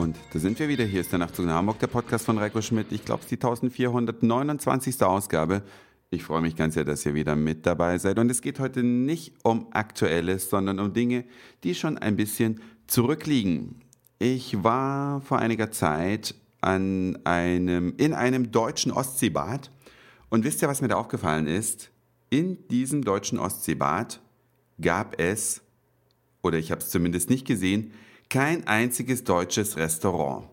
Und da sind wir wieder. Hier ist der Nachtzug nach Hamburg, der Podcast von Reiko Schmidt. Ich glaube, es ist die 1429. Ausgabe. Ich freue mich ganz sehr, dass ihr wieder mit dabei seid. Und es geht heute nicht um Aktuelles, sondern um Dinge, die schon ein bisschen zurückliegen. Ich war vor einiger Zeit an einem, in einem deutschen Ostseebad. Und wisst ihr, was mir da aufgefallen ist? In diesem deutschen Ostseebad gab es, oder ich habe es zumindest nicht gesehen, kein einziges deutsches Restaurant.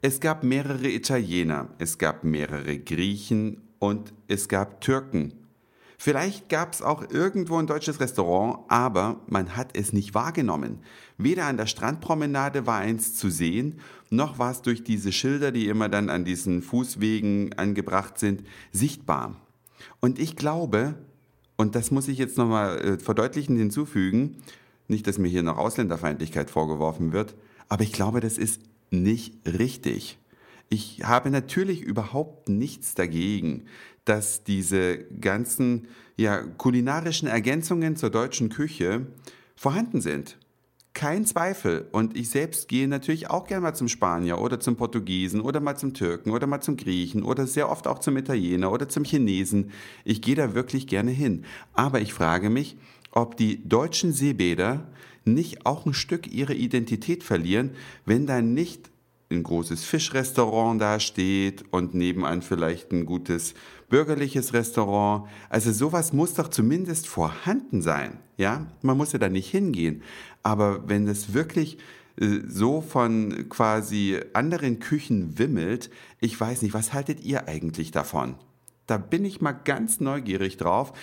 Es gab mehrere Italiener, es gab mehrere Griechen und es gab Türken. Vielleicht gab es auch irgendwo ein deutsches Restaurant, aber man hat es nicht wahrgenommen. Weder an der Strandpromenade war eins zu sehen, noch war es durch diese Schilder, die immer dann an diesen Fußwegen angebracht sind, sichtbar. Und ich glaube, und das muss ich jetzt nochmal äh, verdeutlichen hinzufügen, nicht, dass mir hier noch Ausländerfeindlichkeit vorgeworfen wird, aber ich glaube, das ist nicht richtig. Ich habe natürlich überhaupt nichts dagegen, dass diese ganzen ja, kulinarischen Ergänzungen zur deutschen Küche vorhanden sind. Kein Zweifel. Und ich selbst gehe natürlich auch gerne mal zum Spanier oder zum Portugiesen oder mal zum Türken oder mal zum Griechen oder sehr oft auch zum Italiener oder zum Chinesen. Ich gehe da wirklich gerne hin. Aber ich frage mich, ob die deutschen Seebäder nicht auch ein Stück ihre Identität verlieren, wenn da nicht ein großes Fischrestaurant dasteht und nebenan vielleicht ein gutes bürgerliches Restaurant. Also sowas muss doch zumindest vorhanden sein. Ja, man muss ja da nicht hingehen. Aber wenn es wirklich äh, so von quasi anderen Küchen wimmelt, ich weiß nicht, was haltet ihr eigentlich davon? Da bin ich mal ganz neugierig drauf.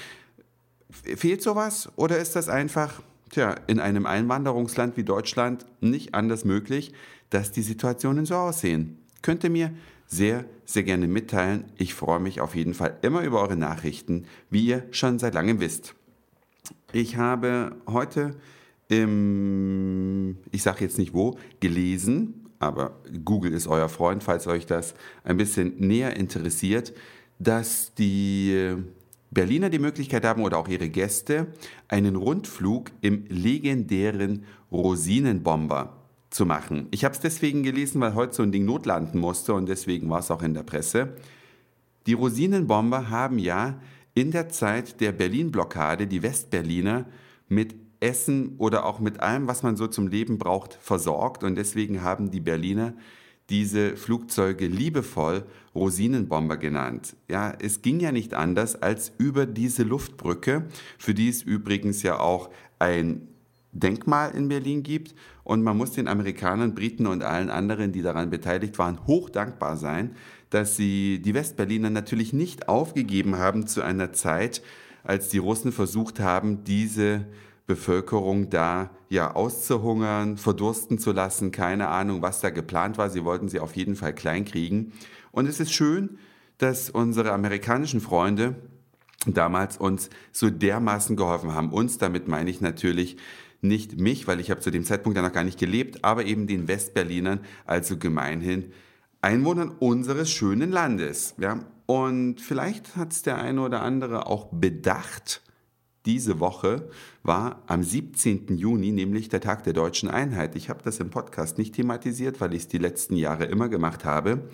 Fehlt sowas oder ist das einfach, tja, in einem Einwanderungsland wie Deutschland nicht anders möglich, dass die Situationen so aussehen? Könnt ihr mir sehr, sehr gerne mitteilen. Ich freue mich auf jeden Fall immer über eure Nachrichten, wie ihr schon seit langem wisst. Ich habe heute im, ich sage jetzt nicht wo, gelesen, aber Google ist euer Freund, falls euch das ein bisschen näher interessiert, dass die Berliner die Möglichkeit haben oder auch ihre Gäste, einen Rundflug im legendären Rosinenbomber zu machen. Ich habe es deswegen gelesen, weil heute so ein Ding notlanden musste und deswegen war es auch in der Presse. Die Rosinenbomber haben ja in der Zeit der Berlin-Blockade die Westberliner mit Essen oder auch mit allem, was man so zum Leben braucht, versorgt und deswegen haben die Berliner diese Flugzeuge liebevoll Rosinenbomber genannt. Ja, es ging ja nicht anders als über diese Luftbrücke, für die es übrigens ja auch ein Denkmal in Berlin gibt. Und man muss den Amerikanern, Briten und allen anderen, die daran beteiligt waren, hoch dankbar sein, dass sie die Westberliner natürlich nicht aufgegeben haben zu einer Zeit, als die Russen versucht haben, diese Bevölkerung da ja auszuhungern, verdursten zu lassen, keine Ahnung, was da geplant war. Sie wollten sie auf jeden Fall kleinkriegen. Und es ist schön, dass unsere amerikanischen Freunde damals uns so dermaßen geholfen haben. Uns, damit meine ich natürlich nicht mich, weil ich habe zu dem Zeitpunkt ja noch gar nicht gelebt, aber eben den Westberlinern, also gemeinhin Einwohnern unseres schönen Landes. Ja? Und vielleicht hat es der eine oder andere auch bedacht, diese Woche war am 17. Juni, nämlich der Tag der deutschen Einheit. Ich habe das im Podcast nicht thematisiert, weil ich es die letzten Jahre immer gemacht habe.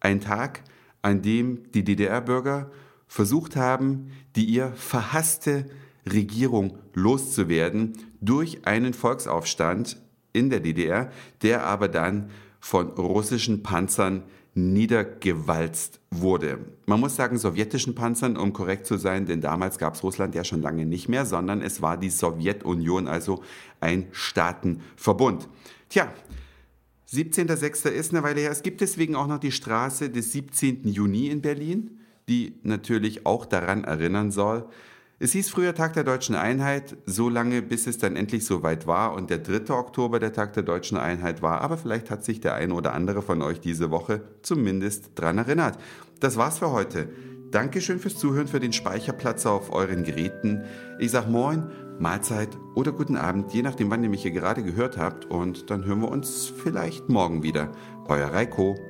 Ein Tag, an dem die DDR-Bürger versucht haben, die ihr verhasste Regierung loszuwerden durch einen Volksaufstand in der DDR, der aber dann von russischen Panzern niedergewalzt wurde. Man muss sagen sowjetischen Panzern, um korrekt zu sein, denn damals gab es Russland ja schon lange nicht mehr, sondern es war die Sowjetunion, also ein Staatenverbund. Tja, 17.06. ist eine Weile her. Es gibt deswegen auch noch die Straße des 17. Juni in Berlin, die natürlich auch daran erinnern soll, es hieß früher Tag der deutschen Einheit, so lange bis es dann endlich soweit war und der 3. Oktober der Tag der deutschen Einheit war, aber vielleicht hat sich der eine oder andere von euch diese Woche zumindest dran erinnert. Das war's für heute. Dankeschön fürs Zuhören, für den Speicherplatz auf euren Geräten. Ich sag Moin, Mahlzeit oder guten Abend, je nachdem, wann ihr mich hier gerade gehört habt. Und dann hören wir uns vielleicht morgen wieder. Euer Reiko.